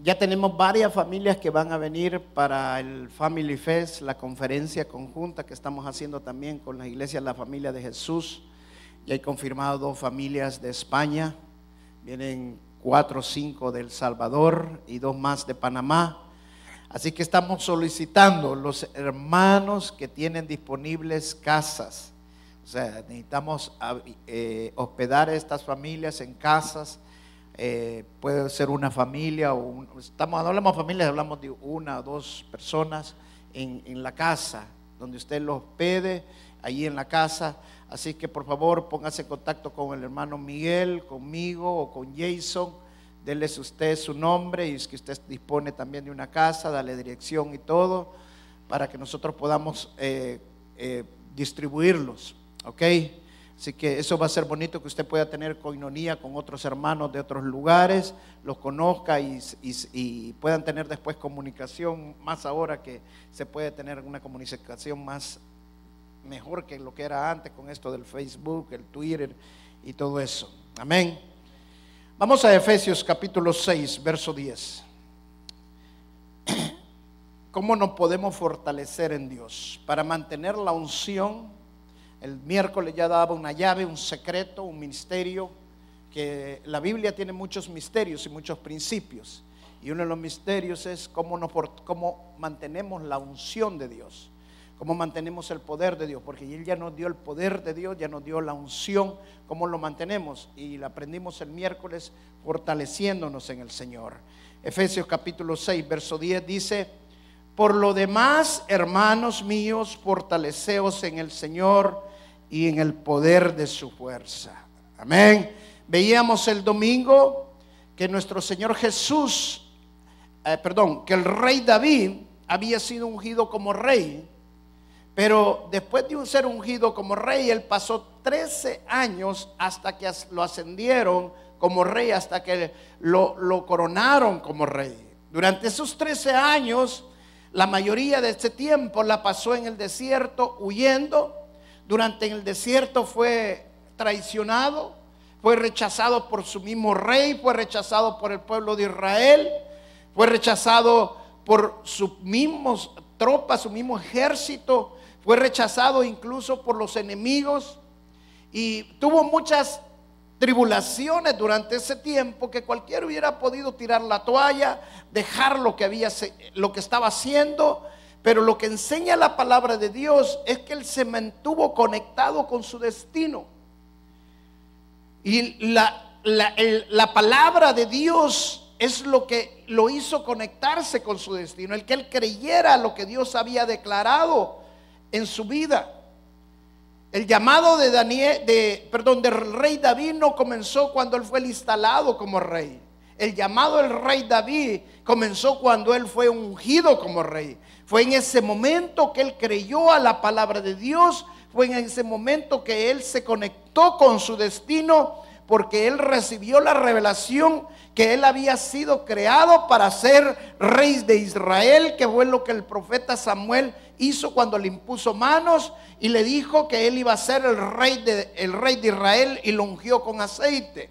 ya tenemos varias familias que van a venir para el Family Fest, la conferencia conjunta que estamos haciendo también con la iglesia La Familia de Jesús. Ya hay confirmado dos familias de España, vienen cuatro o cinco de El Salvador y dos más de Panamá. Así que estamos solicitando los hermanos que tienen disponibles casas. O sea, necesitamos eh, hospedar a estas familias en casas eh, puede ser una familia, o estamos, no hablamos de familias, hablamos de una o dos personas en, en la casa, donde usted los pede, ahí en la casa. Así que por favor póngase en contacto con el hermano Miguel, conmigo o con Jason. Déles usted su nombre y es que usted dispone también de una casa, dale dirección y todo, para que nosotros podamos eh, eh, distribuirlos. ¿Ok? Así que eso va a ser bonito que usted pueda tener coinonía con otros hermanos de otros lugares, los conozca y, puedan tener después comunicación, más ahora que se puede tener una comunicación más mejor que lo que era antes con esto del Facebook, el Twitter y todo eso. Amén. Vamos a Efesios capítulo 6, verso 10. ¿Cómo nos podemos fortalecer en Dios para mantener la unción? El miércoles ya daba una llave, un secreto, un misterio, que la Biblia tiene muchos misterios y muchos principios. Y uno de los misterios es cómo, nos, cómo mantenemos la unción de Dios, cómo mantenemos el poder de Dios, porque Él ya nos dio el poder de Dios, ya nos dio la unción, cómo lo mantenemos. Y la aprendimos el miércoles fortaleciéndonos en el Señor. Efesios capítulo 6, verso 10 dice, por lo demás, hermanos míos, fortaleceos en el Señor y en el poder de su fuerza. Amén. Veíamos el domingo que nuestro Señor Jesús, eh, perdón, que el rey David había sido ungido como rey, pero después de ser ungido como rey, él pasó 13 años hasta que lo ascendieron como rey, hasta que lo, lo coronaron como rey. Durante esos 13 años, la mayoría de ese tiempo la pasó en el desierto huyendo durante el desierto fue traicionado, fue rechazado por su mismo rey, fue rechazado por el pueblo de Israel, fue rechazado por sus mismos tropas, su mismo ejército, fue rechazado incluso por los enemigos. Y tuvo muchas tribulaciones durante ese tiempo que cualquiera hubiera podido tirar la toalla, dejar lo que había lo que estaba haciendo pero lo que enseña la palabra de Dios es que él se mantuvo conectado con su destino. Y la, la, palabra de Dios es lo que lo hizo conectarse con su destino, el que él creyera lo que Dios había declarado en su vida. El llamado de Daniel, de, perdón, del rey David no comenzó cuando él fue instalado como rey. El llamado del rey David comenzó cuando él fue ungido como rey. Fue en ese momento que él creyó a la palabra de Dios. Fue en ese momento que él se conectó con su destino porque él recibió la revelación que él había sido creado para ser rey de Israel, que fue lo que el profeta Samuel hizo cuando le impuso manos y le dijo que él iba a ser el rey de, el rey de Israel y lo ungió con aceite.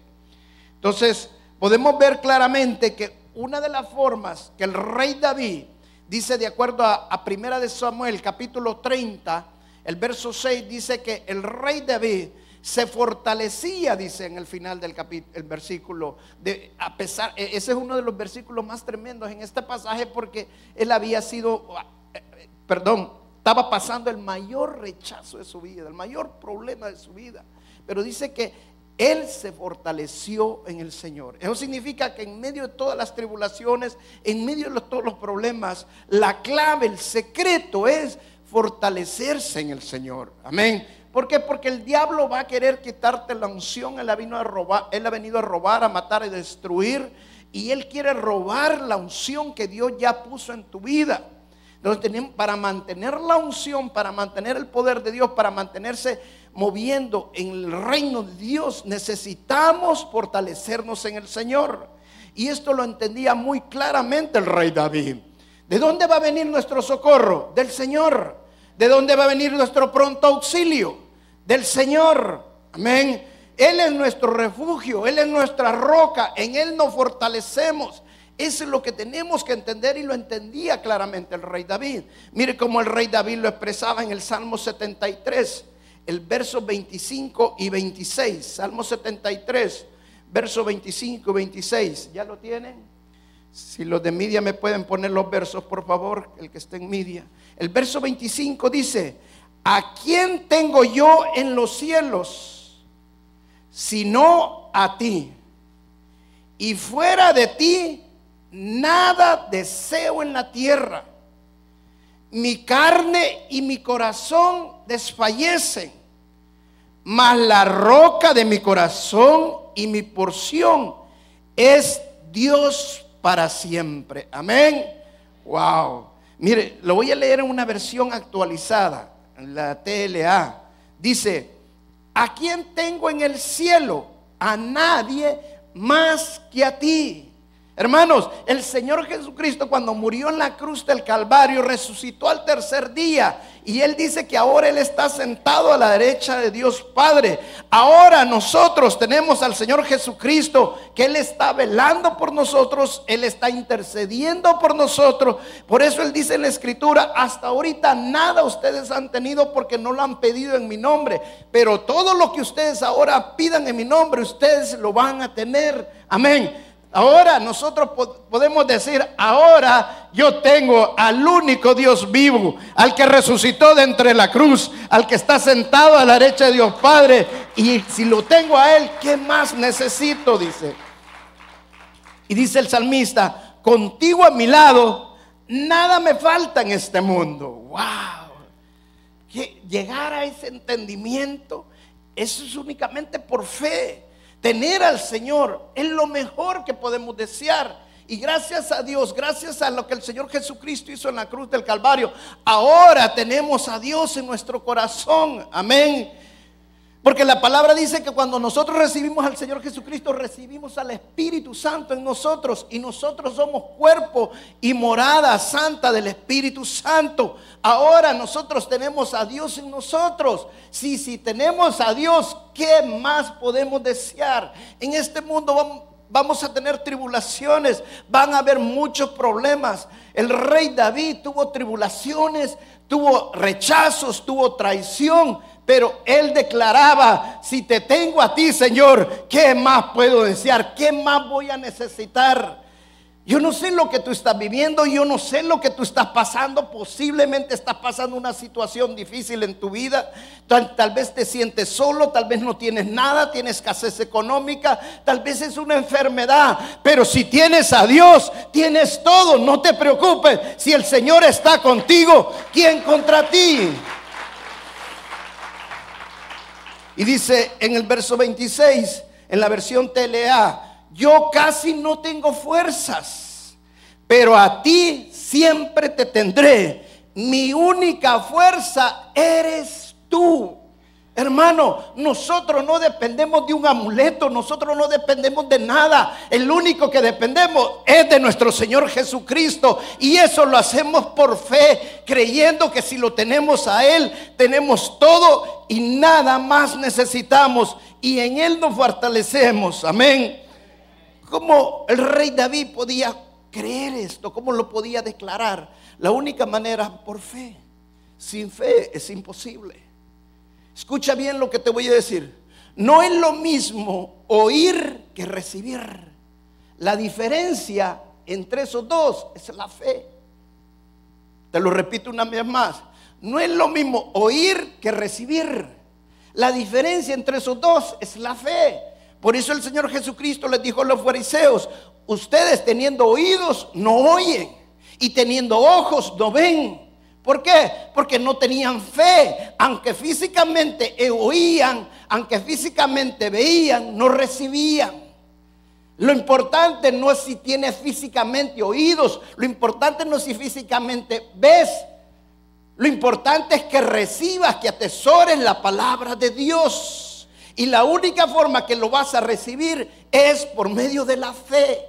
Entonces, podemos ver claramente que una de las formas que el rey David dice de acuerdo a, Primera de Samuel, capítulo 30, el verso 6 dice que el rey David se fortalecía, dice en el final del capítulo, el versículo, de, a pesar, e, ese es uno de los versículos más tremendos en este pasaje porque él había sido, eh, eh, perdón, estaba pasando el mayor rechazo de su vida, el mayor problema de su vida. Pero dice que él se fortaleció en el Señor. Eso significa que en medio de todas las tribulaciones, en medio de todos los problemas, la clave, el secreto es fortalecerse en el Señor. Amén. ¿Por qué? Porque el diablo va a querer quitarte la unción. Él ha, venido a robar, él ha venido a robar, a matar y destruir. y él quiere robar la unción que Dios ya puso en tu vida. Entonces, para mantener la unción, para mantener el poder de Dios, para mantenerse moviendo en el reino de Dios, necesitamos fortalecernos en el Señor. Y esto lo entendía muy claramente el rey David. ¿De dónde va a venir nuestro socorro? Del Señor. ¿De dónde va a venir nuestro pronto auxilio? Del Señor. Amén. Él es nuestro refugio, Él es nuestra roca, en Él nos fortalecemos. Eso es lo que tenemos que entender y lo entendía claramente el rey David. Mire cómo el rey David lo expresaba en el Salmo 73, el verso 25 y 26. Salmo 73, verso 25 y 26. ¿Ya lo tienen? Si los de media me pueden poner los versos, por favor, el que esté en media. El verso 25 dice, ¿a quién tengo yo en los cielos? Sino a ti. Y fuera de ti, nada deseo en la tierra. Mi carne y mi corazón desfallecen, mas la roca de mi corazón y mi porción es Dios para siempre. Amén. Wow. Mire, lo voy a leer en una versión actualizada, la TLA. Dice, ¿a quién tengo en el cielo? A nadie más que a ti. Hermanos, el Señor Jesucristo cuando murió en la cruz del Calvario resucitó al tercer día y Él dice que ahora Él está sentado a la derecha de Dios Padre. Ahora nosotros tenemos al Señor Jesucristo que Él está velando por nosotros, Él está intercediendo por nosotros. Por eso Él dice en la Escritura, hasta ahorita nada ustedes han tenido porque no lo han pedido en mi nombre. Pero todo lo que ustedes ahora pidan en mi nombre, ustedes lo van a tener. Amén. Ahora nosotros podemos decir, ahora yo tengo al único Dios vivo, al que resucitó de entre la cruz, al que está sentado a la derecha de Dios Padre. Y si lo tengo a Él, ¿qué más necesito? Dice. Y dice el salmista, contigo a mi lado, nada me falta en este mundo. ¡Wow! Que llegar a ese entendimiento, eso es únicamente por fe. Tener al Señor es lo mejor que podemos desear. Y gracias a Dios, gracias a lo que el Señor Jesucristo hizo en la cruz del Calvario, ahora tenemos a Dios en nuestro corazón. Amén. Porque la palabra dice que cuando nosotros recibimos al Señor Jesucristo, recibimos al Espíritu Santo en nosotros y nosotros somos cuerpo y morada santa del Espíritu Santo. Ahora nosotros tenemos a Dios en nosotros. Si, si tenemos a Dios, ¿qué más podemos desear? En este mundo vamos, vamos a tener tribulaciones, van a haber muchos problemas. El rey David tuvo tribulaciones, tuvo rechazos, tuvo traición, pero él declaraba, si te tengo a ti, Señor, ¿qué más puedo desear? ¿Qué más voy a necesitar? Yo no sé lo que tú estás viviendo, yo no sé lo que tú estás pasando. Posiblemente estás pasando una situación difícil en tu vida. Tal, tal, vez te sientes solo, tal vez no tienes nada, tienes escasez económica, tal vez es una enfermedad. Pero si tienes a Dios, tienes todo. No te preocupes. Si el Señor está contigo, ¿quién contra ti? Y dice en el verso 26, en la versión TLA, yo casi no tengo fuerzas, pero a ti siempre te tendré. Mi única fuerza eres tú. Hermano, nosotros no dependemos de un amuleto, nosotros no dependemos de nada. El único que dependemos es de nuestro Señor Jesucristo. Y eso lo hacemos por fe, creyendo que si lo tenemos a Él, tenemos todo y nada más necesitamos. Y en Él nos fortalecemos. Amén. ¿Cómo el rey David podía creer esto? ¿Cómo lo podía declarar? La única manera por fe. Sin fe es imposible. Escucha bien lo que te voy a decir. No es lo mismo oír que recibir. La diferencia entre esos dos es la fe. Te lo repito una vez más. No es lo mismo oír que recibir. La diferencia entre esos dos es la fe. Por eso el Señor Jesucristo les dijo a los fariseos, ustedes teniendo oídos no oyen y teniendo ojos no ven. ¿Por qué? Porque no tenían fe. Aunque físicamente oían, aunque físicamente veían, no recibían. Lo importante no es si tienes físicamente oídos, lo importante no es si físicamente ves. Lo importante es que recibas, que atesores la palabra de Dios. Y la única forma que lo vas a recibir es por medio de la fe.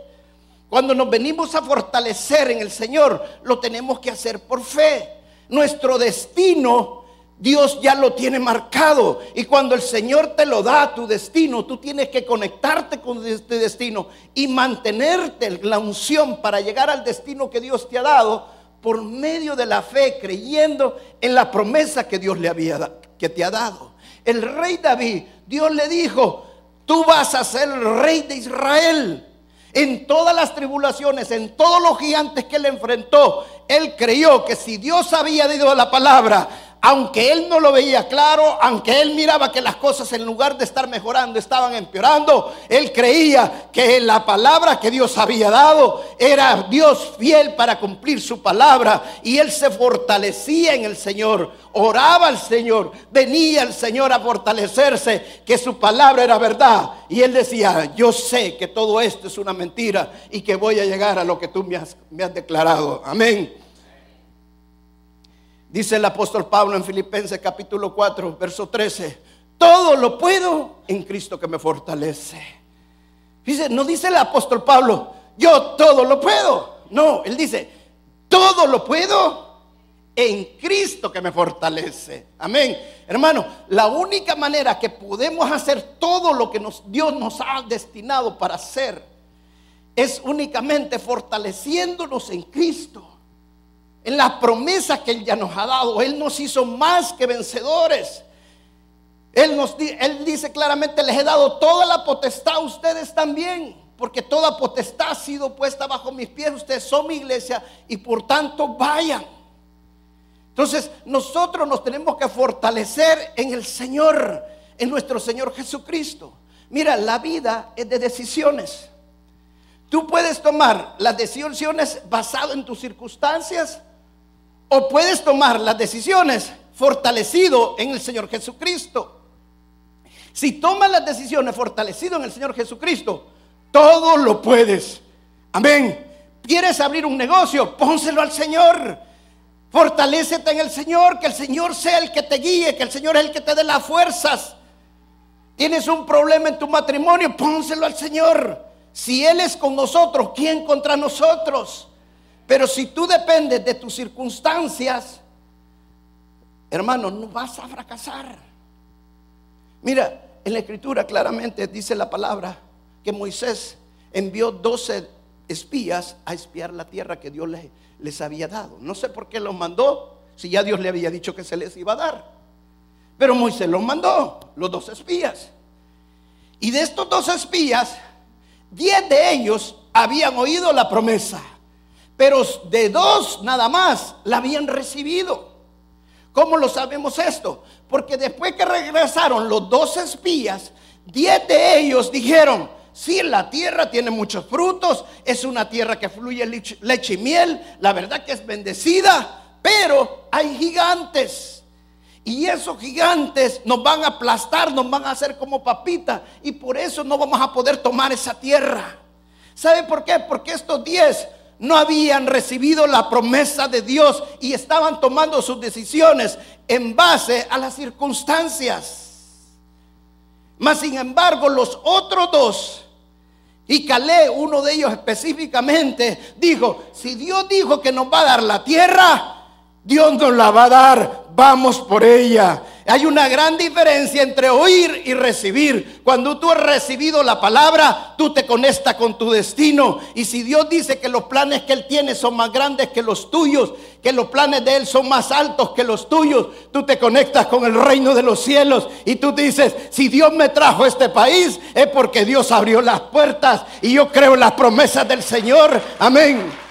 Cuando nos venimos a fortalecer en el Señor, lo tenemos que hacer por fe. Nuestro destino Dios ya lo tiene marcado. Y cuando el Señor te lo da, tu destino, tú tienes que conectarte con este destino y mantenerte la unción para llegar al destino que Dios te ha dado por medio de la fe, creyendo en la promesa que Dios le había que te ha dado. El rey David, Dios le dijo, tú vas a ser el rey de Israel. En todas las tribulaciones, en todos los gigantes que él enfrentó, él creyó que si Dios había dado la palabra, aunque él no lo veía claro, aunque él miraba que las cosas en lugar de estar mejorando estaban empeorando, él creía que la palabra que Dios había dado era Dios fiel para cumplir su palabra y él se fortalecía en el Señor, oraba al Señor, venía el Señor a fortalecerse, que su palabra era verdad y él decía, yo sé que todo esto es una mentira y que voy a llegar a lo que tú me has, me has declarado. Amén. Dice el apóstol Pablo en Filipenses capítulo 4, verso 13, todo lo puedo en Cristo que me fortalece. Dice, no dice el apóstol Pablo, yo todo lo puedo. No, él dice, todo lo puedo en Cristo que me fortalece. Amén. Hermano, la única manera que podemos hacer todo lo que Dios nos ha destinado para hacer es únicamente fortaleciéndonos en Cristo en las promesas que Él ya nos ha dado. Él nos hizo más que vencedores. Él, nos, él dice claramente, les he dado toda la potestad a ustedes también, porque toda potestad ha sido puesta bajo mis pies. Ustedes son mi iglesia y por tanto vayan. Entonces nosotros nos tenemos que fortalecer en el Señor, en nuestro Señor Jesucristo. Mira, la vida es de decisiones. Tú puedes tomar las decisiones basado en tus circunstancias o puedes tomar las decisiones fortalecido en el Señor Jesucristo. Si tomas las decisiones fortalecido en el Señor Jesucristo, todo lo puedes. Amén. ¿Quieres abrir un negocio? Pónselo al Señor. Fortalécete en el Señor, que el Señor sea el que te guíe, que el Señor es el que te dé las fuerzas. Tienes un problema en tu matrimonio, pónselo al Señor. Si Él es con nosotros, ¿quién contra nosotros? Pero si tú dependes de tus circunstancias, hermano, no vas a fracasar. Mira, en la escritura claramente dice la palabra que Moisés envió 12 espías a espiar la tierra que Dios les, había dado. No sé por qué los mandó, si ya Dios le había dicho que se les iba a dar. Pero Moisés los mandó, los dos espías. Y de estos dos espías, diez de ellos habían oído la promesa pero de dos nada más la habían recibido. ¿Cómo lo sabemos esto? Porque después que regresaron los dos espías, diez de ellos dijeron, sí, la tierra tiene muchos frutos, es una tierra que fluye leche y miel, la verdad que es bendecida, pero hay gigantes. Y esos gigantes nos van a aplastar, nos van a hacer como papita. Y por eso no vamos a poder tomar esa tierra. ¿Sabe por qué? Porque estos diez no habían recibido la promesa de Dios y estaban tomando sus decisiones en base a las circunstancias. Mas sin embargo, los otros dos, y Calé, uno de ellos específicamente, dijo, si Dios dijo que nos va a dar la tierra, Dios nos la va a dar, vamos por ella. Hay una gran diferencia entre oír y recibir. Cuando tú has recibido la palabra, tú te conectas con tu destino. Y si Dios dice que los planes que Él tiene son más grandes que los tuyos, que los planes de Él son más altos que los tuyos, tú te conectas con el reino de los cielos y tú dices, si Dios me trajo a este país, es porque Dios abrió las puertas y yo creo en las promesas del Señor. Amén.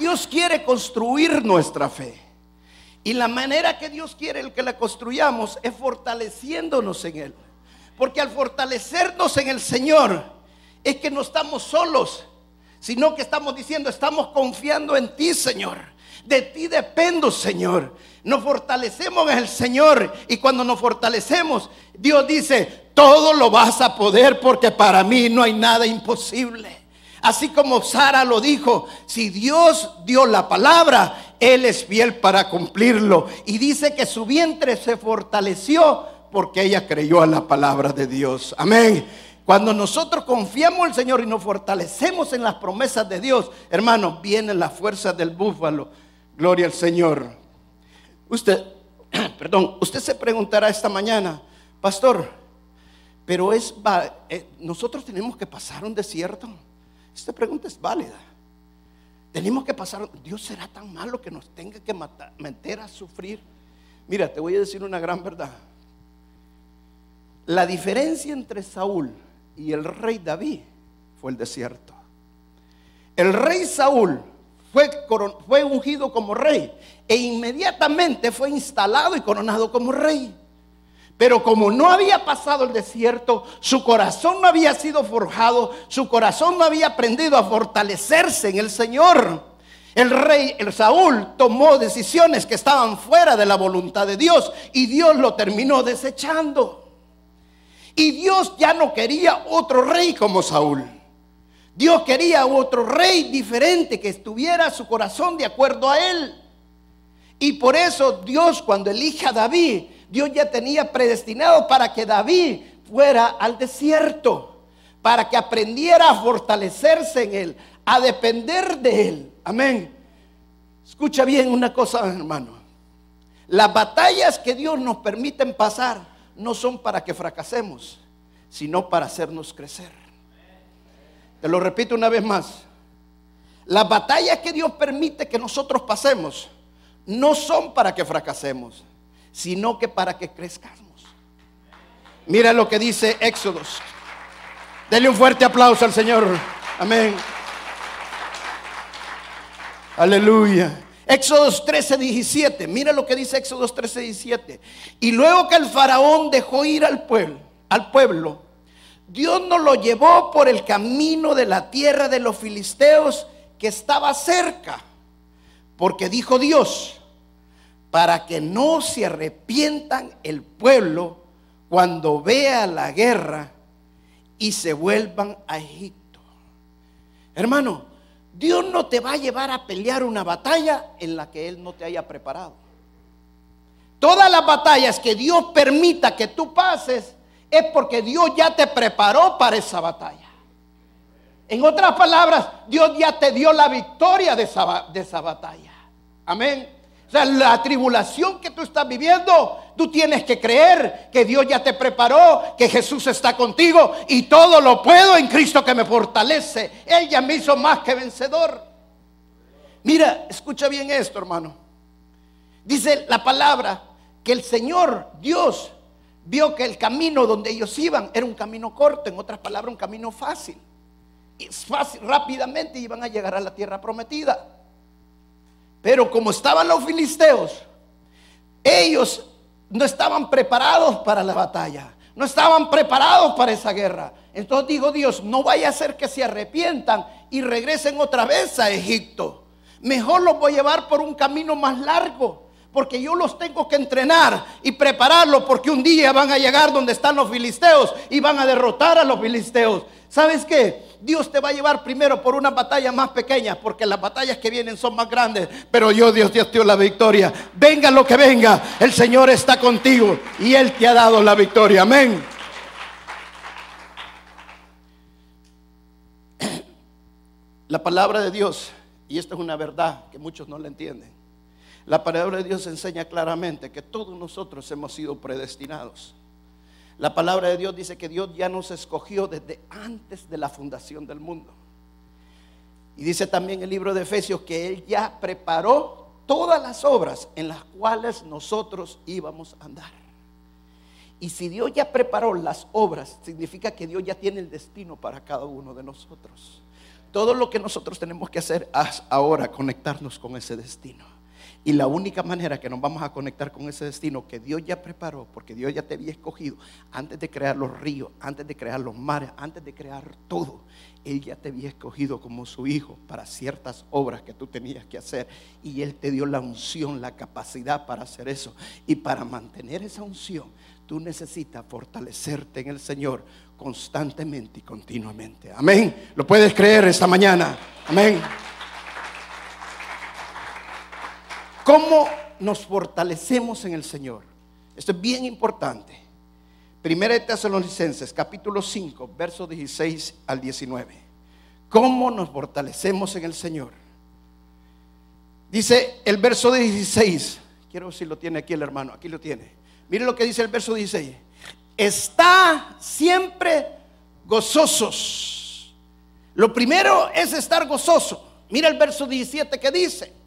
Dios quiere construir nuestra fe. Y la manera que Dios quiere que la construyamos es fortaleciéndonos en Él. Porque al fortalecernos en el Señor es que no estamos solos, sino que estamos diciendo, estamos confiando en ti, Señor. De ti dependo, Señor. Nos fortalecemos en el Señor y cuando nos fortalecemos, Dios dice, todo lo vas a poder porque para mí no hay nada imposible. Así como Sara lo dijo, si Dios dio la palabra, Él es fiel para cumplirlo. Y dice que su vientre se fortaleció porque ella creyó a la palabra de Dios. Amén. Cuando nosotros confiamos en el Señor y nos fortalecemos en las promesas de Dios, hermanos, viene la fuerza del búfalo. Gloria al Señor. Usted, perdón, usted se preguntará esta mañana, pastor, pero es eh, nosotros tenemos que pasar un desierto. Esta pregunta es válida. Tenemos que pasar, Dios será tan malo que nos tenga que matar, meter a sufrir. Mira, te voy a decir una gran verdad. La diferencia entre Saúl y el rey David fue el desierto. El rey Saúl fue, fue ungido como rey e inmediatamente fue instalado y coronado como rey. Pero como no había pasado el desierto, su corazón no había sido forjado, su corazón no había aprendido a fortalecerse en el Señor. El rey, el Saúl, tomó decisiones que estaban fuera de la voluntad de Dios y Dios lo terminó desechando. Y Dios ya no quería otro rey como Saúl. Dios quería otro rey diferente que estuviera su corazón de acuerdo a él. Y por eso Dios cuando elige a David, Dios ya tenía predestinado para que David fuera al desierto, para que aprendiera a fortalecerse en él, a depender de él. Amén. Escucha bien una cosa, hermano. Las batallas que Dios nos permiten pasar no son para que fracasemos, sino para hacernos crecer. Te lo repito una vez más. Las batallas que Dios permite que nosotros pasemos no son para que fracasemos, sino que para que crezcamos. Mira lo que dice Éxodos. Dele un fuerte aplauso al Señor. Amén. Aleluya. Éxodos 13, 17. Mira lo que dice Éxodos 13, 17. Y luego que el faraón dejó ir al pueblo, al pueblo, Dios nos lo llevó por el camino de la tierra de los filisteos que estaba cerca. Porque dijo Dios, para que no se arrepientan el pueblo cuando vea la guerra y se vuelvan a Egipto. Hermano, Dios no te va a llevar a pelear una batalla en la que Él no te haya preparado. Todas las batallas que Dios permita que tú pases es porque Dios ya te preparó para esa batalla. En otras palabras, Dios ya te dio la victoria de esa, de esa batalla. Amén. O sea, la tribulación que tú estás viviendo, tú tienes que creer que Dios ya te preparó, que Jesús está contigo y todo lo puedo en Cristo que me fortalece. Él ya me hizo más que vencedor. Mira, escucha bien esto, hermano. Dice la palabra que el Señor, Dios, vio que el camino donde ellos iban era un camino corto, en otras palabras, un camino fácil. Y fácil, rápidamente iban a llegar a la tierra prometida. Pero como estaban los filisteos, ellos no estaban preparados para la batalla. No estaban preparados para esa guerra. Entonces dijo Dios, no vaya a ser que se arrepientan y regresen otra vez a Egipto. Mejor los voy a llevar por un camino más largo porque yo los tengo que entrenar y prepararlos porque un día van a llegar donde están los filisteos y van a derrotar a los filisteos. ¿Sabes qué? Dios te va a llevar primero por una batalla más pequeña porque las batallas que vienen son más grandes, pero yo Dios Dios te dio la victoria. Venga lo que venga, el Señor está contigo y Él te ha dado la victoria. Amén. La palabra de Dios, y esta es una verdad que muchos no la entienden la palabra de Dios enseña claramente que todos nosotros hemos sido predestinados. La palabra de Dios dice que Dios ya nos escogió desde antes de la fundación del mundo. Y dice también el libro de Efesios que Él ya preparó todas las obras en las cuales nosotros íbamos a andar. Y si Dios ya preparó las obras, significa que Dios ya tiene el destino para cada uno de nosotros. Todo lo que nosotros tenemos que hacer es ahora conectarnos con ese destino. Y la única manera que nos vamos a conectar con ese destino que Dios ya preparó, porque Dios ya te había escogido antes de crear los ríos, antes de crear los mares, antes de crear todo, Él ya te había escogido como su hijo para ciertas obras que tú tenías que hacer. Y Él te dio la unción, la capacidad para hacer eso. Y para mantener esa unción, tú necesitas fortalecerte en el Señor constantemente y continuamente. Amén. ¿Lo puedes creer esta mañana? Amén. ¿Cómo nos fortalecemos en el Señor? Esto es bien importante. Primera de Tesalonicenses, capítulo 5, versos 16 al 19. ¿Cómo nos fortalecemos en el Señor? Dice el verso 16. Quiero ver si lo tiene aquí el hermano. Aquí lo tiene. Mire lo que dice el verso 16. Está siempre gozosos. Lo primero es estar gozoso. Mira el verso 17 que dice.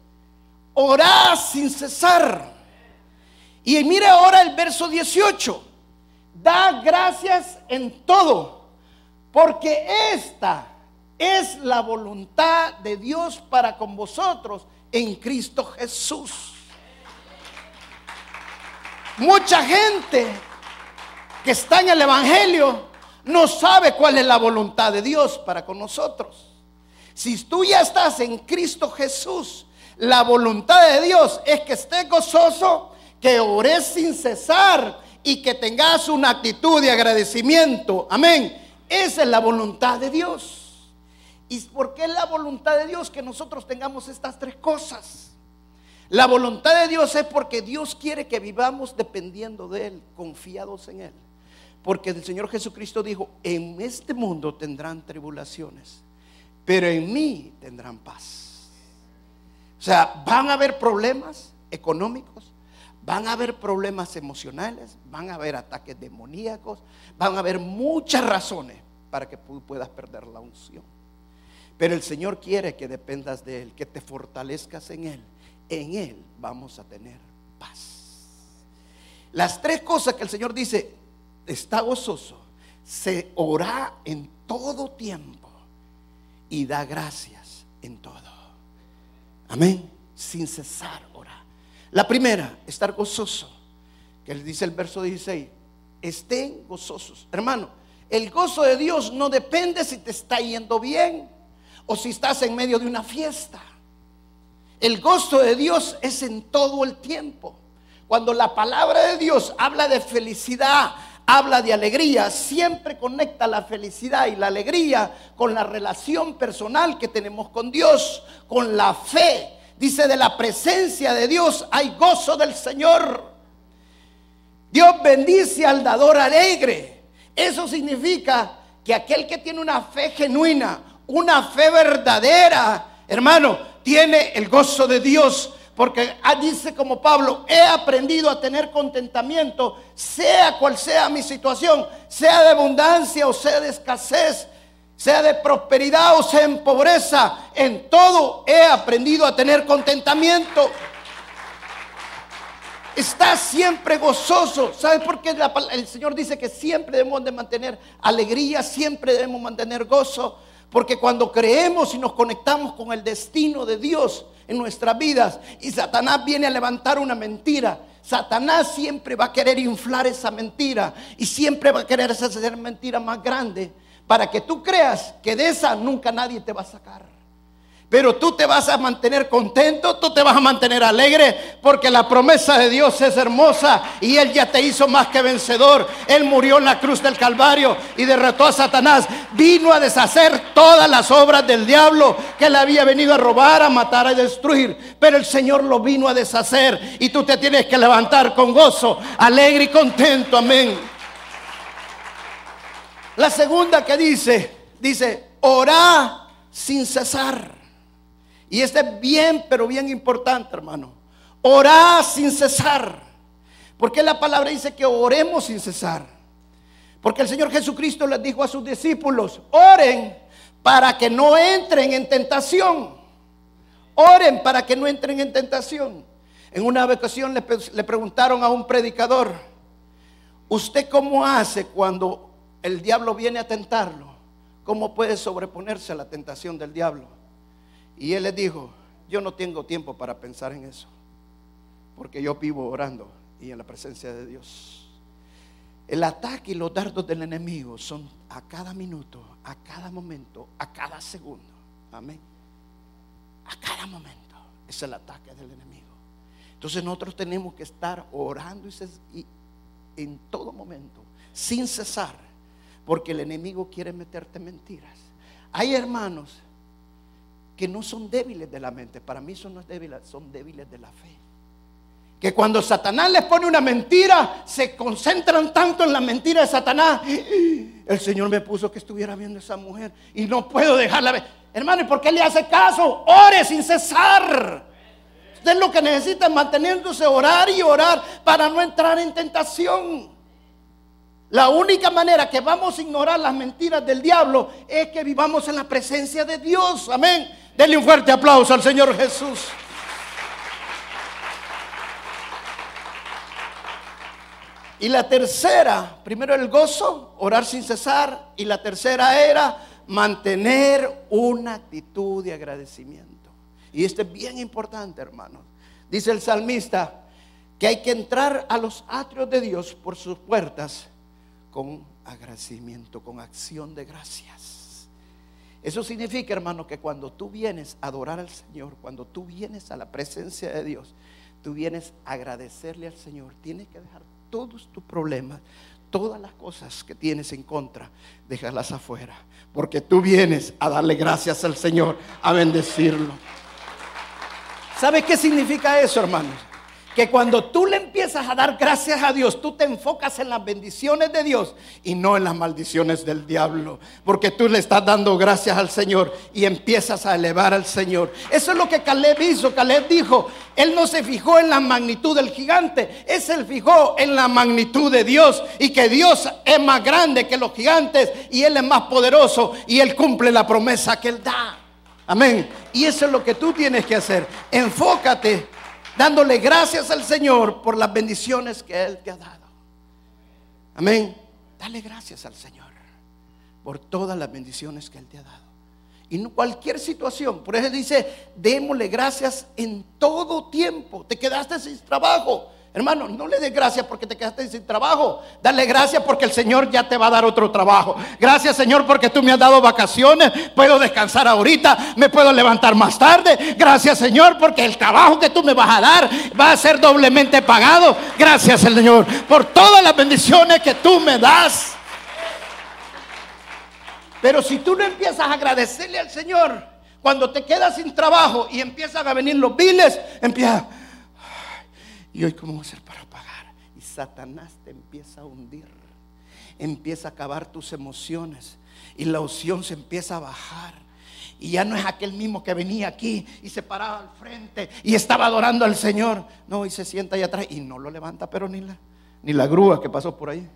Orá sin cesar. Y mire ahora el verso 18 da gracias en todo, porque esta es la voluntad de Dios para con vosotros en Cristo Jesús. Mucha gente que está en el Evangelio no sabe cuál es la voluntad de Dios para con nosotros. Si tú ya estás en Cristo Jesús, la voluntad de Dios es que estés gozoso, que ores sin cesar, y que tengas una actitud de agradecimiento. Amén. Esa es la voluntad de Dios. ¿Y por qué es la voluntad de Dios que nosotros tengamos estas tres cosas? La voluntad de Dios es porque Dios quiere que vivamos dependiendo de Él, confiados en Él. Porque el Señor Jesucristo dijo, en este mundo tendrán tribulaciones, pero en mí tendrán paz. O sea, van a haber problemas económicos, Van a haber problemas emocionales, van a haber ataques demoníacos, van a haber muchas razones para que puedas perder la unción. Pero el Señor quiere que dependas de Él, que te fortalezcas en Él. En Él vamos a tener paz. Las tres cosas que el Señor dice, está gozoso, se ora en todo tiempo y da gracias en todo. Amén. Sin cesar la primera, estar gozoso. Que dice el verso 16, estén gozosos. Hermano, el gozo de Dios no depende si te está yendo bien o si estás en medio de una fiesta. El gozo de Dios es en todo el tiempo. Cuando la palabra de Dios habla de felicidad, habla de alegría, siempre conecta la felicidad y la alegría con la relación personal que tenemos con Dios, con la fe, Dice, de la presencia de Dios hay gozo del Señor. Dios bendice al dador alegre. Eso significa que aquel que tiene una fe genuina, una fe verdadera, hermano, tiene el gozo de Dios. Porque ah, dice como Pablo, he aprendido a tener contentamiento, sea cual sea mi situación, sea de abundancia o sea de escasez sea de prosperidad o sea en pobreza, en todo he aprendido a tener contentamiento. Está siempre gozoso. ¿Sabe por qué el Señor dice que siempre debemos de mantener alegría, siempre debemos mantener gozo? Porque cuando creemos y nos conectamos con el destino de Dios en nuestras vidas y Satanás viene a levantar una mentira, Satanás siempre va a querer inflar esa mentira y siempre va a querer hacer mentira más grande para que tú creas que de esa nunca nadie te va a sacar. Pero tú te vas a mantener contento, tú te vas a mantener alegre, porque la promesa de Dios es hermosa y Él ya te hizo más que vencedor. Él murió en la cruz del Calvario y derrotó a Satanás. Vino a deshacer todas las obras del diablo que le había venido a robar, a matar, a destruir. Pero el Señor lo vino a deshacer y tú te tienes que levantar con gozo, alegre y contento. Amén. La segunda que dice, dice, orá sin cesar. Y este es bien, pero bien importante, hermano. Orá sin cesar. Porque la palabra dice que oremos sin cesar. Porque el Señor Jesucristo les dijo a sus discípulos, oren para que no entren en tentación. Oren para que no entren en tentación. En una ocasión le, le preguntaron a un predicador, ¿usted cómo hace cuando el diablo viene a tentarlo, ¿cómo puede sobreponerse a la tentación del diablo? Y él le dijo, yo no tengo tiempo para pensar en eso, porque yo vivo orando y en la presencia de Dios. El ataque y los dardos del enemigo son a cada minuto, a cada momento, a cada segundo. Amén. A cada momento es el ataque del enemigo. Entonces nosotros tenemos que estar orando y, en todo momento, sin cesar, porque el enemigo quiere meterte mentiras. Hay hermanos que no son débiles de la mente, para mí son no débiles, son débiles de la fe. Que cuando Satanás les pone una mentira, se concentran tanto en la mentira de Satanás. El Señor me puso que estuviera viendo esa mujer y no puedo dejarla ver. Hermano, ¿y por qué le hace caso? Ore sin cesar. Usted lo que necesita es manteniéndose orar y orar para no entrar en tentación. La única manera que vamos a ignorar las mentiras del diablo es que vivamos en la presencia de Dios. Amén. Denle un fuerte aplauso al Señor Jesús. Y la tercera, primero el gozo, orar sin cesar. Y la tercera era mantener una actitud de agradecimiento. Y esto es bien importante, hermanos. Dice el salmista que hay que entrar a los atrios de Dios por sus puertas con agradecimiento, con acción de gracias. Eso significa, hermano, que cuando tú vienes a adorar al Señor, cuando tú vienes a la presencia de Dios, tú vienes a agradecerle al Señor, tienes que dejar todos tus problemas, todas las cosas que tienes en contra, déjalas afuera, porque tú vienes a darle gracias al Señor, a bendecirlo. ¿Sabes qué significa eso, hermanos? Que cuando tú le empiezas a dar gracias a Dios, tú te enfocas en las bendiciones de Dios y no en las maldiciones del diablo. Porque tú le estás dando gracias al Señor y empiezas a elevar al Señor. Eso es lo que Caleb hizo. Caleb dijo, él no se fijó en la magnitud del gigante, él se fijó en la magnitud de Dios y que Dios es más grande que los gigantes y él es más poderoso y él cumple la promesa que él da. Amén. Y eso es lo que tú tienes que hacer. Enfócate dándole gracias al Señor por las bendiciones que Él te ha dado. Amén. Dale gracias al Señor por todas las bendiciones que Él te ha dado. Y en cualquier situación, por eso dice, démosle gracias en todo tiempo. Te quedaste sin trabajo. Hermano, no le des gracias porque te quedaste sin trabajo. Dale gracias porque el Señor ya te va a dar otro trabajo. Gracias, Señor, porque tú me has dado vacaciones. Puedo descansar ahorita. Me puedo levantar más tarde. Gracias, Señor, porque el trabajo que tú me vas a dar va a ser doblemente pagado. Gracias, Señor, por todas las bendiciones que tú me das. Pero si tú no empiezas a agradecerle al Señor, cuando te quedas sin trabajo y empiezan a venir los biles, empieza ¿Y hoy cómo va a ser para pagar? Y Satanás te empieza a hundir. Empieza a acabar tus emociones. Y la opción se empieza a bajar. Y ya no es aquel mismo que venía aquí y se paraba al frente y estaba adorando al Señor. No, y se sienta ahí atrás y no lo levanta, pero ni la, ni la grúa que pasó por ahí.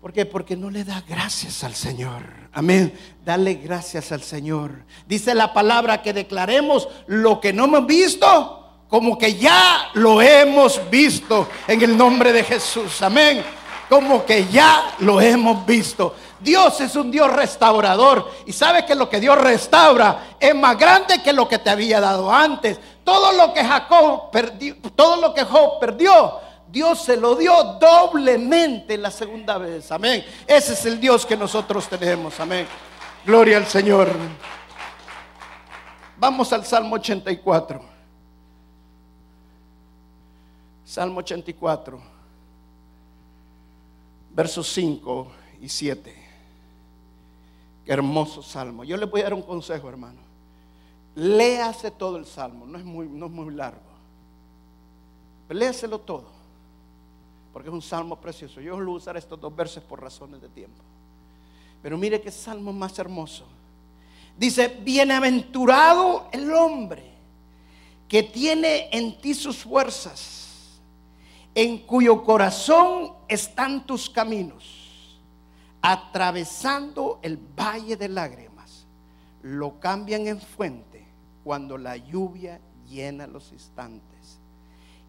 ¿Por qué? Porque no le da gracias al Señor. Amén. Dale gracias al Señor. Dice la palabra que declaremos lo que no hemos visto como que ya lo hemos visto en el nombre de Jesús. Amén. Como que ya lo hemos visto. Dios es un Dios restaurador y sabe que lo que Dios restaura es más grande que lo que te había dado antes. Todo lo que Jacob perdió, todo lo que Job perdió, Dios se lo dio doblemente la segunda vez. Amén. Ese es el Dios que nosotros tenemos. Amén. Gloria al Señor. Vamos al Salmo 84. Salmo 84, versos 5 y 7. Qué hermoso salmo. Yo le voy a dar un consejo, hermano. Léase todo el salmo, no es muy, no es muy largo. Léaselo todo, porque es un salmo precioso. Yo voy a usar estos dos versos por razones de tiempo. Pero mire qué salmo más hermoso. Dice, bienaventurado el hombre que tiene en ti sus fuerzas en cuyo corazón están tus caminos, atravesando el valle de lágrimas, lo cambian en fuente cuando la lluvia llena los instantes.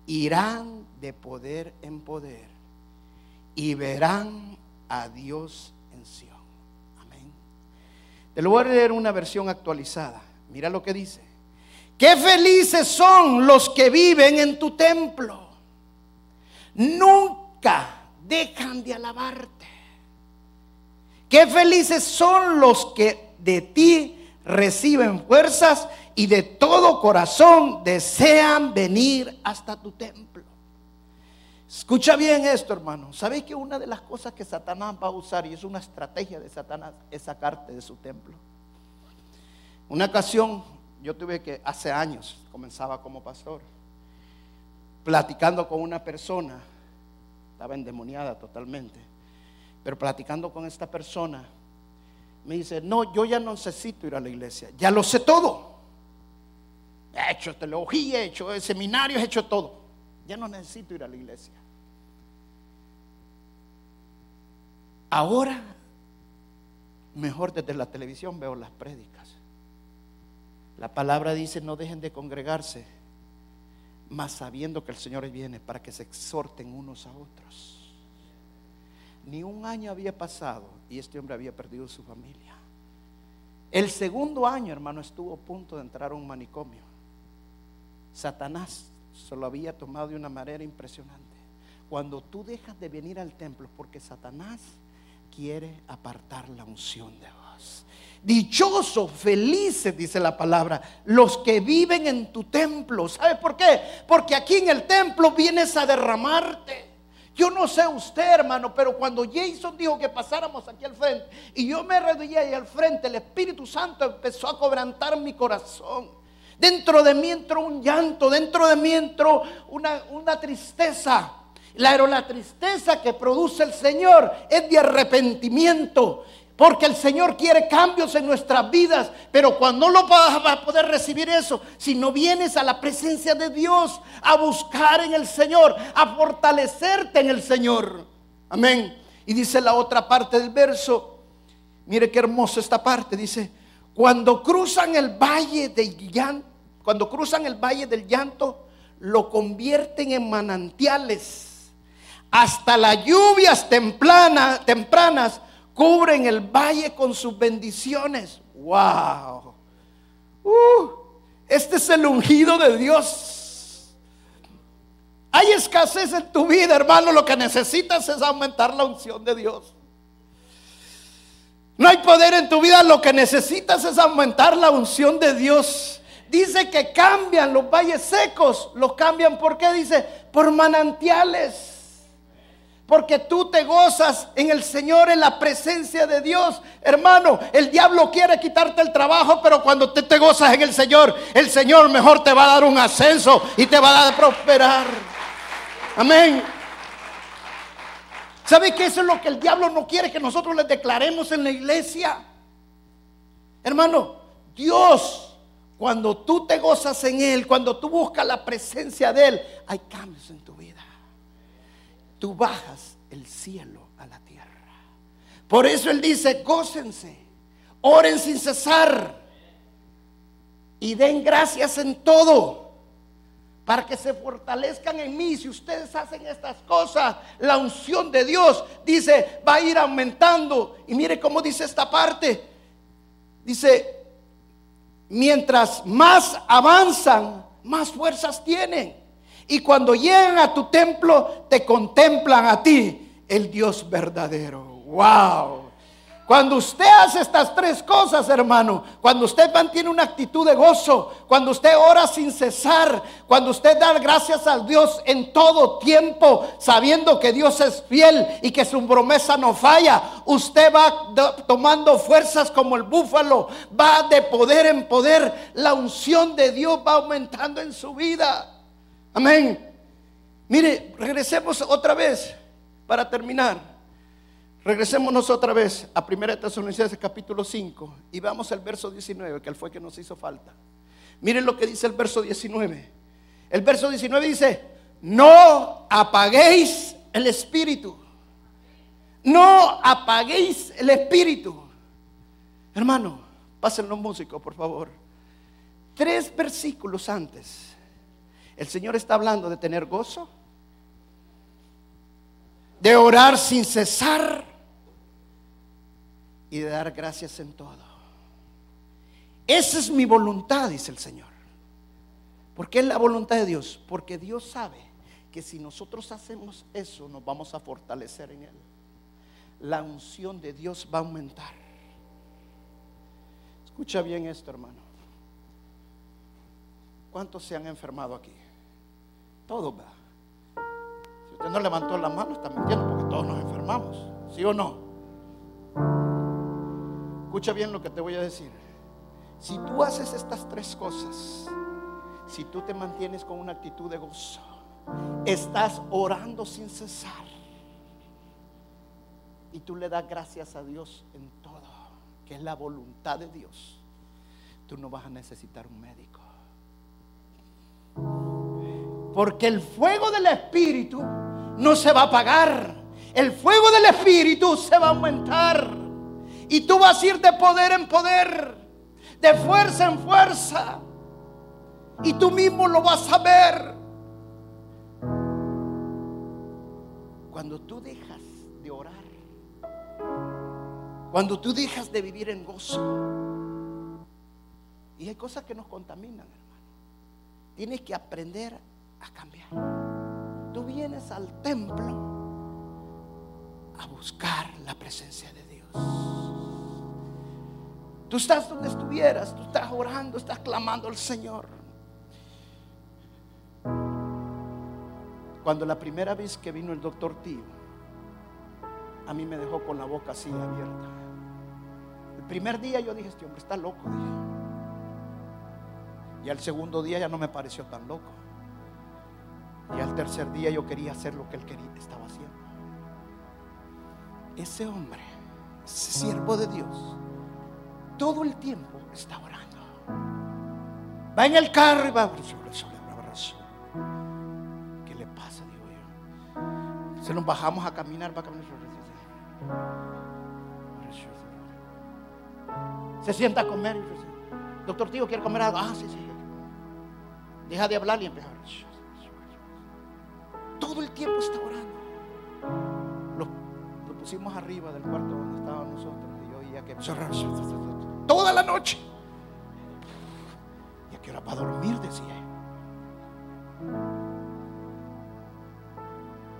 Irán de poder en poder y verán a Dios en Sion. Amén. Te lo voy a leer una versión actualizada. Mira lo que dice. Qué felices son los que viven en tu templo nunca dejan de alabarte. Qué felices son los que de ti reciben fuerzas y de todo corazón desean venir hasta tu templo. Escucha bien esto, hermano. ¿Sabéis que una de las cosas que Satanás va a usar, y es una estrategia de Satanás, es sacarte de su templo? Una ocasión, yo tuve que, hace años, comenzaba como pastor, platicando con una persona, estaba endemoniada totalmente, pero platicando con esta persona, me dice, no, yo ya no necesito ir a la iglesia, ya lo sé todo. He hecho teología, he hecho seminarios, he hecho todo. Ya no necesito ir a la iglesia. Ahora, mejor desde la televisión veo las prédicas. La palabra dice, no dejen de congregarse, mas sabiendo que el Señor viene para que se exhorten unos a otros. Ni un año había pasado y este hombre había perdido su familia. El segundo año, hermano, estuvo a punto de entrar a un manicomio. Satanás se lo había tomado de una manera impresionante. Cuando tú dejas de venir al templo, porque Satanás quiere apartar la unción de vos. Dichosos, felices, dice la palabra, los que viven en tu templo. ¿Sabes por qué? Porque aquí en el templo vienes a derramarte. Yo no sé usted, hermano, pero cuando Jason dijo que pasáramos aquí al frente y yo me arrodillé ahí al frente, el Espíritu Santo empezó a cobrantar mi corazón. Dentro de mí entró un llanto, dentro de mí entró una, una tristeza. La, la tristeza que produce el Señor es de arrepentimiento. Porque el Señor quiere cambios en nuestras vidas. Pero cuando no lo vas a poder recibir eso, si no vienes a la presencia de Dios, a buscar en el Señor, a fortalecerte en el Señor. Amén. Y dice la otra parte del verso. Mire qué hermoso esta parte. Dice, cuando cruzan el valle del llanto, cuando cruzan el valle del llanto, lo convierten en manantiales hasta las lluvias tempranas cubren el valle con sus bendiciones. ¡Wow! Uh, este es el ungido de Dios. Hay escasez en tu vida, hermano. Lo que necesitas es aumentar la unción de Dios. No hay poder en tu vida. Lo que necesitas es aumentar la unción de Dios. Dice que cambian los valles secos. Los cambian, ¿por qué? Dice, por manantiales. Porque tú te gozas en el Señor, en la presencia de Dios. Hermano, el diablo quiere quitarte el trabajo, pero cuando te, te gozas en el Señor, el Señor mejor te va a dar un ascenso y te va a prosperar. Amén. ¿Sabe que eso es lo que el diablo no quiere que nosotros le declaremos en la iglesia? Hermano, Dios, cuando tú te gozas en Él, cuando tú buscas la presencia de Él, hay cambios en tu vida tú bajas el cielo a la tierra. Por eso Él dice, gócense, oren sin cesar y den gracias en todo para que se fortalezcan en mí. Si ustedes hacen estas cosas, la unción de Dios dice, va a ir aumentando. Y mire cómo dice esta parte. Dice, mientras más avanzan, más fuerzas tienen. Y cuando llegan a tu templo, te contemplan a ti, el Dios verdadero. ¡Wow! Cuando usted hace estas tres cosas, hermano, cuando usted mantiene una actitud de gozo, cuando usted ora sin cesar, cuando usted da gracias a Dios en todo tiempo, sabiendo que Dios es fiel y que su promesa no falla, usted va tomando fuerzas como el búfalo, va de poder en poder, la unción de Dios va aumentando en su vida. Amén. Mire, regresemos otra vez para terminar. Regresémonos otra vez a 1 Tesalonicenses capítulo 5 y vamos al verso 19, que fue que nos hizo falta. Miren lo que dice el verso 19. El verso 19 dice, no apaguéis el espíritu. No apaguéis el espíritu. Hermano, pasen los músicos, por favor. Tres versículos antes el Señor está hablando de tener gozo, de orar sin cesar y de dar gracias en todo. Esa es mi voluntad, dice el Señor. ¿Por qué es la voluntad de Dios? Porque Dios sabe que si nosotros hacemos eso, nos vamos a fortalecer en Él. La unción de Dios va a aumentar. Escucha bien esto, hermano. ¿Cuántos se han enfermado aquí? Todo va. Si usted no levantó la mano, está mintiendo porque todos nos enfermamos. ¿Sí o no? Escucha bien lo que te voy a decir. Si tú haces estas tres cosas, si tú te mantienes con una actitud de gozo, estás orando sin cesar y tú le das gracias a Dios en todo, que es la voluntad de Dios, tú no vas a necesitar un médico. Porque el fuego del Espíritu no se va a apagar. El fuego del Espíritu se va a aumentar. Y tú vas a ir de poder en poder, de fuerza en fuerza. Y tú mismo lo vas a ver. Cuando tú dejas de orar, cuando tú dejas de vivir en gozo, y hay cosas que nos contaminan, hermano, tienes que aprender a cambiar. Tú vienes al templo a buscar la presencia de Dios. Tú estás donde estuvieras, tú estás orando, estás clamando al Señor. Cuando la primera vez que vino el doctor Tío, a mí me dejó con la boca así abierta. El primer día yo dije, este hombre está loco. Y al segundo día ya no me pareció tan loco. Y al tercer día yo quería hacer lo que él estaba haciendo. Ese hombre, ese siervo de Dios, todo el tiempo está orando. Va en el carro y va. ¿Qué le pasa? Digo yo. Se nos bajamos a caminar, va a caminar. Se sienta a comer. Doctor Tío, ¿quiere comer algo? Ah, sí, sí. Deja de hablar y empieza a todo el tiempo está orando. Lo, pusimos arriba del cuarto donde estábamos nosotros. Y yo oía que toda la noche. Y aquí era para dormir, decía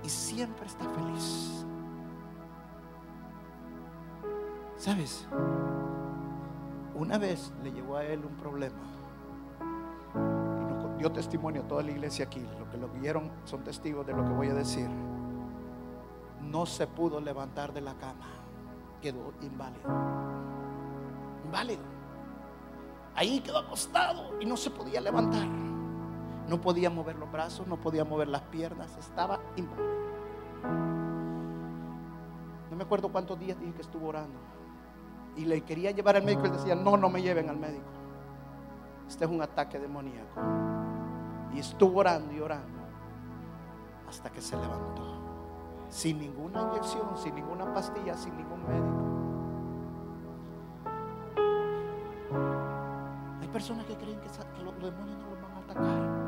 Y siempre está feliz. ¿Sabes? Una vez le llegó a él un problema dio testimonio a toda la iglesia aquí. Lo que lo vieron son testigos de lo que voy a decir. No se pudo levantar de la cama. Quedó inválido. Inválido. Ahí quedó acostado y no se podía levantar. No podía mover los brazos, no podía mover las piernas. Estaba inválido. No me acuerdo cuántos días dije que estuvo orando. Y le quería llevar al médico y decía, no, no me lleven al médico. Este es un ataque demoníaco. Y estuvo orando y orando hasta que se levantó. Sin ninguna inyección, sin ninguna pastilla, sin ningún médico. Hay personas que creen que, los demonios no los van a atacar.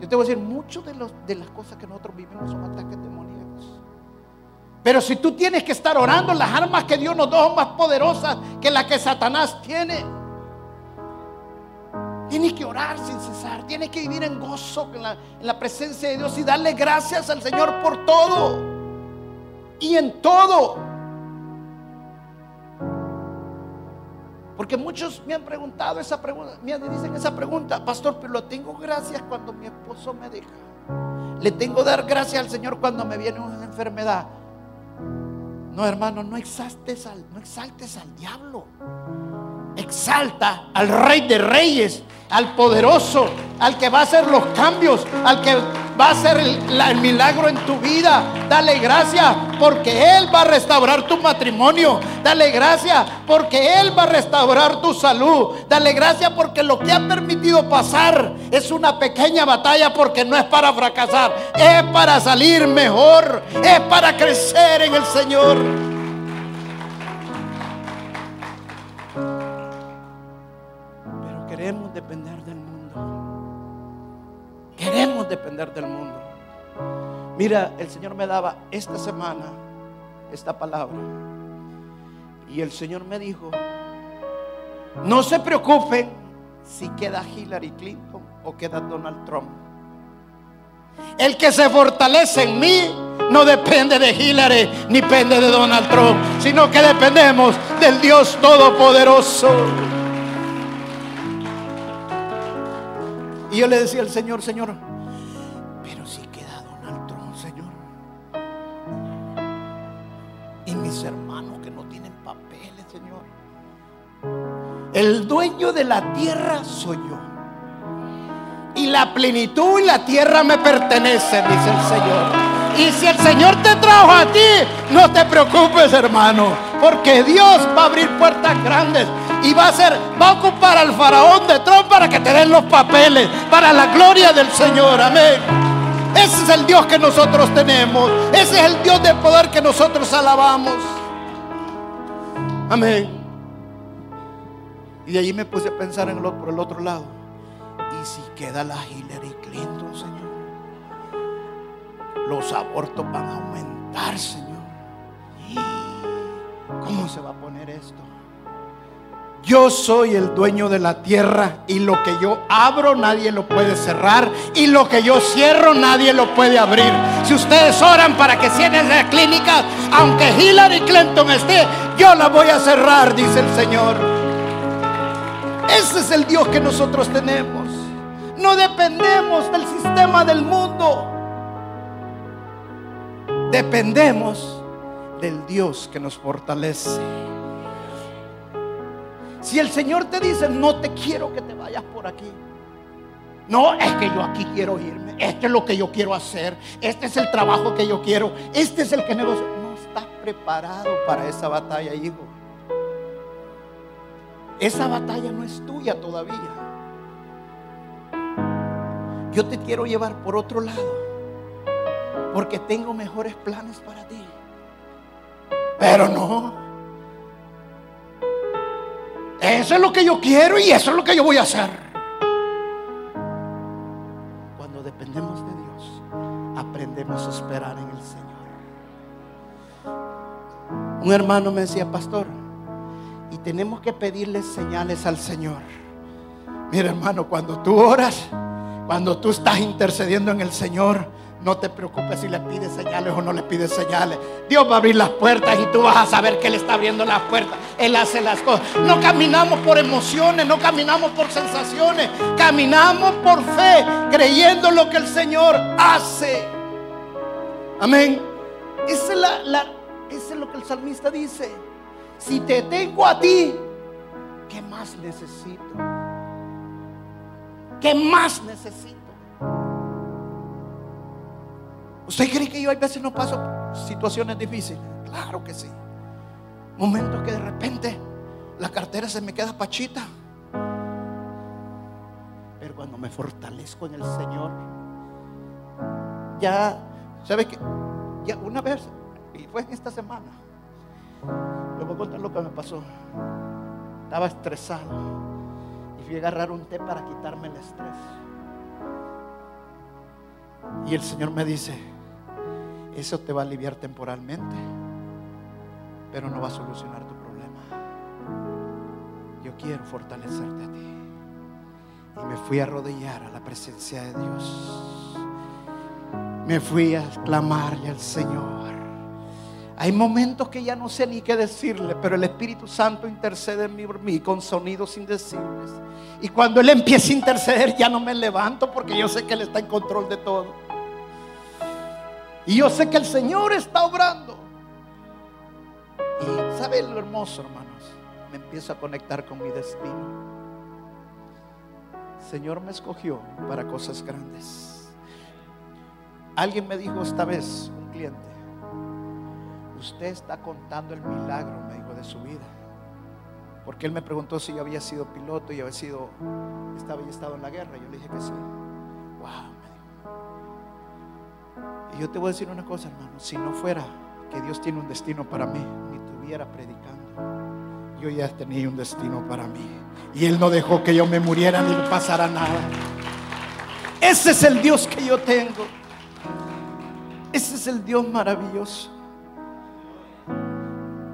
Yo te voy a decir, muchas de, las cosas que nosotros vivimos son ataques demoníacos. Pero si tú tienes que estar orando, las armas que Dios nos da son más poderosas que las que Satanás tiene. Tienes que orar sin cesar. Tienes que vivir en gozo en la, presencia de Dios y darle gracias al Señor por todo. Y en todo. Porque muchos me han preguntado esa pregunta, me dicen esa pregunta, pastor, pero lo tengo gracias cuando mi esposo me deja. Le tengo que dar gracias al Señor cuando me viene una enfermedad. No, hermano, no exaltes al, no exaltes al diablo. Exalta al rey de reyes al poderoso, al que va a hacer los cambios, al que va a hacer el, milagro en tu vida. Dale gracias porque Él va a restaurar tu matrimonio. Dale gracias porque Él va a restaurar tu salud. Dale gracias porque lo que ha permitido pasar es una pequeña batalla porque no es para fracasar, es para salir mejor, es para crecer en el Señor. Depender del mundo. Mira, el Señor me daba esta semana esta palabra. Y el Señor me dijo, no se preocupen si queda Hillary Clinton o queda Donald Trump. El que se fortalece en mí no depende de Hillary ni depende de Donald Trump, sino que dependemos del Dios Todopoderoso. Y yo le decía al Señor, Señor. mis hermanos que no tienen papeles, Señor. El dueño de la tierra soy yo. Y la plenitud y la tierra me pertenecen, dice el Señor. Y si el Señor te trajo a ti, no te preocupes, hermano, porque Dios va a abrir puertas grandes y va a ser, va a ocupar al faraón de Trump para que te den los papeles para la gloria del Señor. Amén. Ese es el Dios que nosotros tenemos. Ese es el Dios de poder que nosotros alabamos. Amén. Y de allí me puse a pensar en por el otro lado. ¿Y si queda la Hillary Clinton, Señor? Los abortos van a aumentar, Señor. ¿Cómo se va a poner esto? Yo soy el dueño de la tierra y lo que yo abro nadie lo puede cerrar y lo que yo cierro nadie lo puede abrir. Si ustedes oran para que cierren la clínica, aunque Hillary Clinton esté, yo la voy a cerrar, dice el Señor. Ese es el Dios que nosotros tenemos. No dependemos del sistema del mundo. Dependemos del Dios que nos fortalece. Si el Señor te dice, no te quiero que te vayas por aquí. No, es que yo aquí quiero irme. Este es lo que yo quiero hacer. Este es el trabajo que yo quiero. Este es el que negocio. No estás preparado para esa batalla, hijo. Esa batalla no es tuya todavía. Yo te quiero llevar por otro lado. Porque tengo mejores planes para ti. Pero no. Eso es lo que yo quiero y eso es lo que yo voy a hacer. Cuando dependemos de Dios, aprendemos a esperar en el Señor. Un hermano me decía, pastor, y tenemos que pedirle señales al Señor. Mira hermano, cuando tú oras, cuando tú estás intercediendo en el Señor, no te preocupes si le pides señales o no le pides señales. Dios va a abrir las puertas y tú vas a saber que Él está abriendo las puertas. Él hace las cosas. No caminamos por emociones, no caminamos por sensaciones. Caminamos por fe, creyendo lo que el Señor hace. Amén. Esa es, es lo que el salmista dice. Si te tengo a ti, ¿qué más necesito? ¿Qué más necesito? ¿Usted cree que yo a veces no paso situaciones difíciles? Claro que sí. Momentos que de repente la cartera se me queda pachita. Pero cuando me fortalezco en el Señor, ya, ¿sabe que Ya una vez, y fue en esta semana, le voy a contar lo que me pasó. Estaba estresado y fui a agarrar un té para quitarme el estrés. Y el Señor me dice, eso te va a aliviar temporalmente, pero no va a solucionar tu problema. Yo quiero fortalecerte a ti. Y me fui a arrodillar a la presencia de Dios. Me fui a clamarle al Señor. Hay momentos que ya no sé ni qué decirle, pero el Espíritu Santo intercede en mí con sonidos indecibles. Y cuando Él empieza a interceder, ya no me levanto porque yo sé que Él está en control de todo. Y yo sé que el Señor está obrando. Y sabe lo hermoso, hermanos. Me empiezo a conectar con mi destino. El Señor me escogió para cosas grandes. Alguien me dijo esta vez, un cliente, usted está contando el milagro, me dijo, de su vida. Porque él me preguntó si yo había sido piloto y había sido, estaba y estado en la guerra. Yo le dije que sí. Wow. Y yo te voy a decir una cosa, hermano. Si no fuera que Dios tiene un destino para mí, ni estuviera predicando, yo ya tenía un destino para mí. Y Él no dejó que yo me muriera ni me pasara nada. Ese es el Dios que yo tengo. Ese es el Dios maravilloso.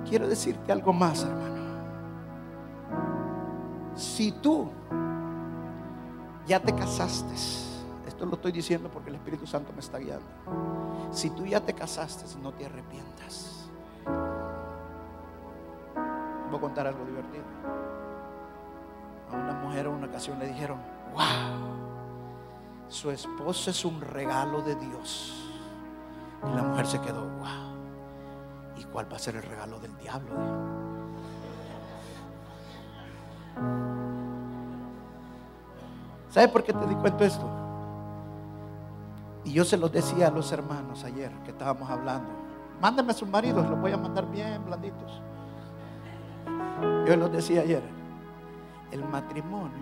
Quiero decirte algo más, hermano. Si tú ya te casaste, lo estoy diciendo porque el Espíritu Santo me está guiando. Si tú ya te casaste, no te arrepientas. Voy a contar algo divertido. A una mujer en una ocasión le dijeron, wow, su esposo es un regalo de Dios. Y la mujer se quedó, wow. ¿Y cuál va a ser el regalo del diablo? ¿Sabe por qué te di cuenta esto? Y yo se lo decía a los hermanos ayer que estábamos hablando. Mándenme a sus maridos, los voy a mandar bien blanditos. Yo les decía ayer, el matrimonio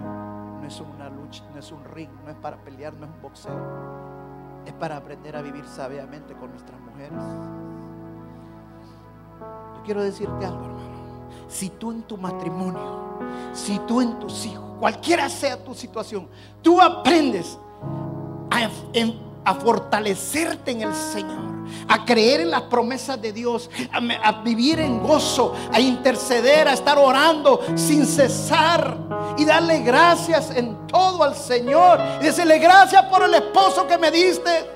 no es una lucha, no es un ring, no es para pelear, no es un boxeo. Es para aprender a vivir sabiamente con nuestras mujeres. Yo quiero decirte algo, hermano. Si tú en tu matrimonio, si tú en tus hijos, cualquiera sea tu situación, tú aprendes a, a fortalecerte en el Señor a creer en las promesas de Dios, a, vivir en gozo, a interceder, a estar orando sin cesar y darle gracias en todo al Señor. Y decirle gracias por el esposo que me diste.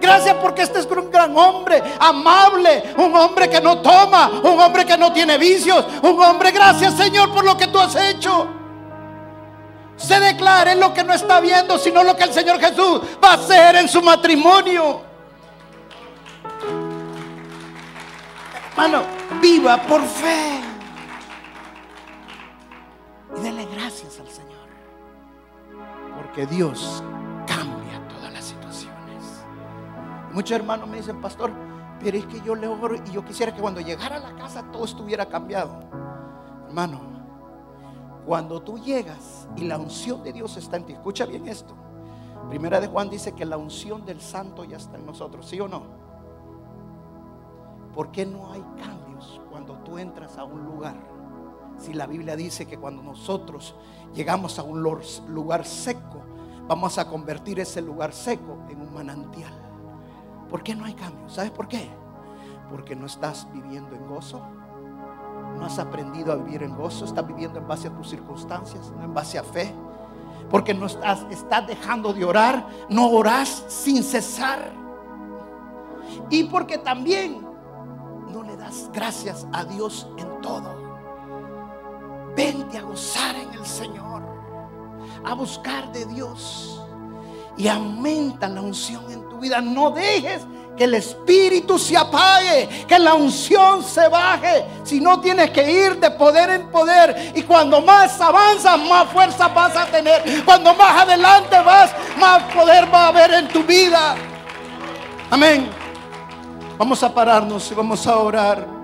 Gracias porque este es un gran hombre, amable, un hombre que no toma, un hombre que no tiene vicios, un hombre, gracias Señor por lo que tú has hecho. Se declare lo que no está viendo, sino lo que el Señor Jesús va a hacer en su matrimonio. Hermano, viva por fe. Y dele gracias al Señor. Porque Dios cambia todas las situaciones. Muchos hermanos me dicen, pastor, pero es que yo le oro y yo quisiera que cuando llegara a la casa todo estuviera cambiado. Hermano, cuando tú llegas y la unción de Dios está en ti, escucha bien esto. Primera de Juan dice que la unción del santo ya está en nosotros, ¿sí o no? ¿Por qué no hay cambios cuando tú entras a un lugar? Si la Biblia dice que cuando nosotros llegamos a un lugar seco, vamos a convertir ese lugar seco en un manantial. ¿Por qué no hay cambios? ¿Sabes por qué? Porque no estás viviendo en gozo. No has aprendido a vivir en gozo. Estás viviendo en base a tus circunstancias, no en base a fe. Porque no estás, estás dejando de orar. No oras sin cesar. Y porque también gracias a Dios en todo. Vente a gozar en el Señor, a buscar de Dios y aumenta la unción en tu vida. No dejes que el espíritu se apague, que la unción se baje. Si no tienes que ir de poder en poder. Y cuando más avanzas, más fuerza vas a tener. Cuando más adelante vas, más poder va a haber en tu vida. Amén. Vamos a pararnos y vamos a orar.